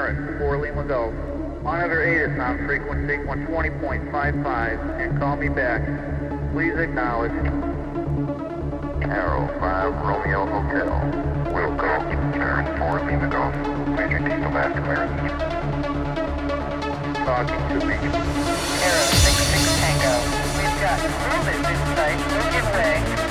Please acknowledge. Baron, 4 Lima Golf. Monitor ATIS on frequency 120.55 and call me back. Please acknowledge. Arrow 5 Romeo Hotel. Will go. Baron 4 Lima Golf. Major diesel mass clearance. Talking to me. Arrow 66 Tango. We've got movement in sight. We'll give way.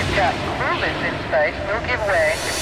We've got movement in sight. We'll give way.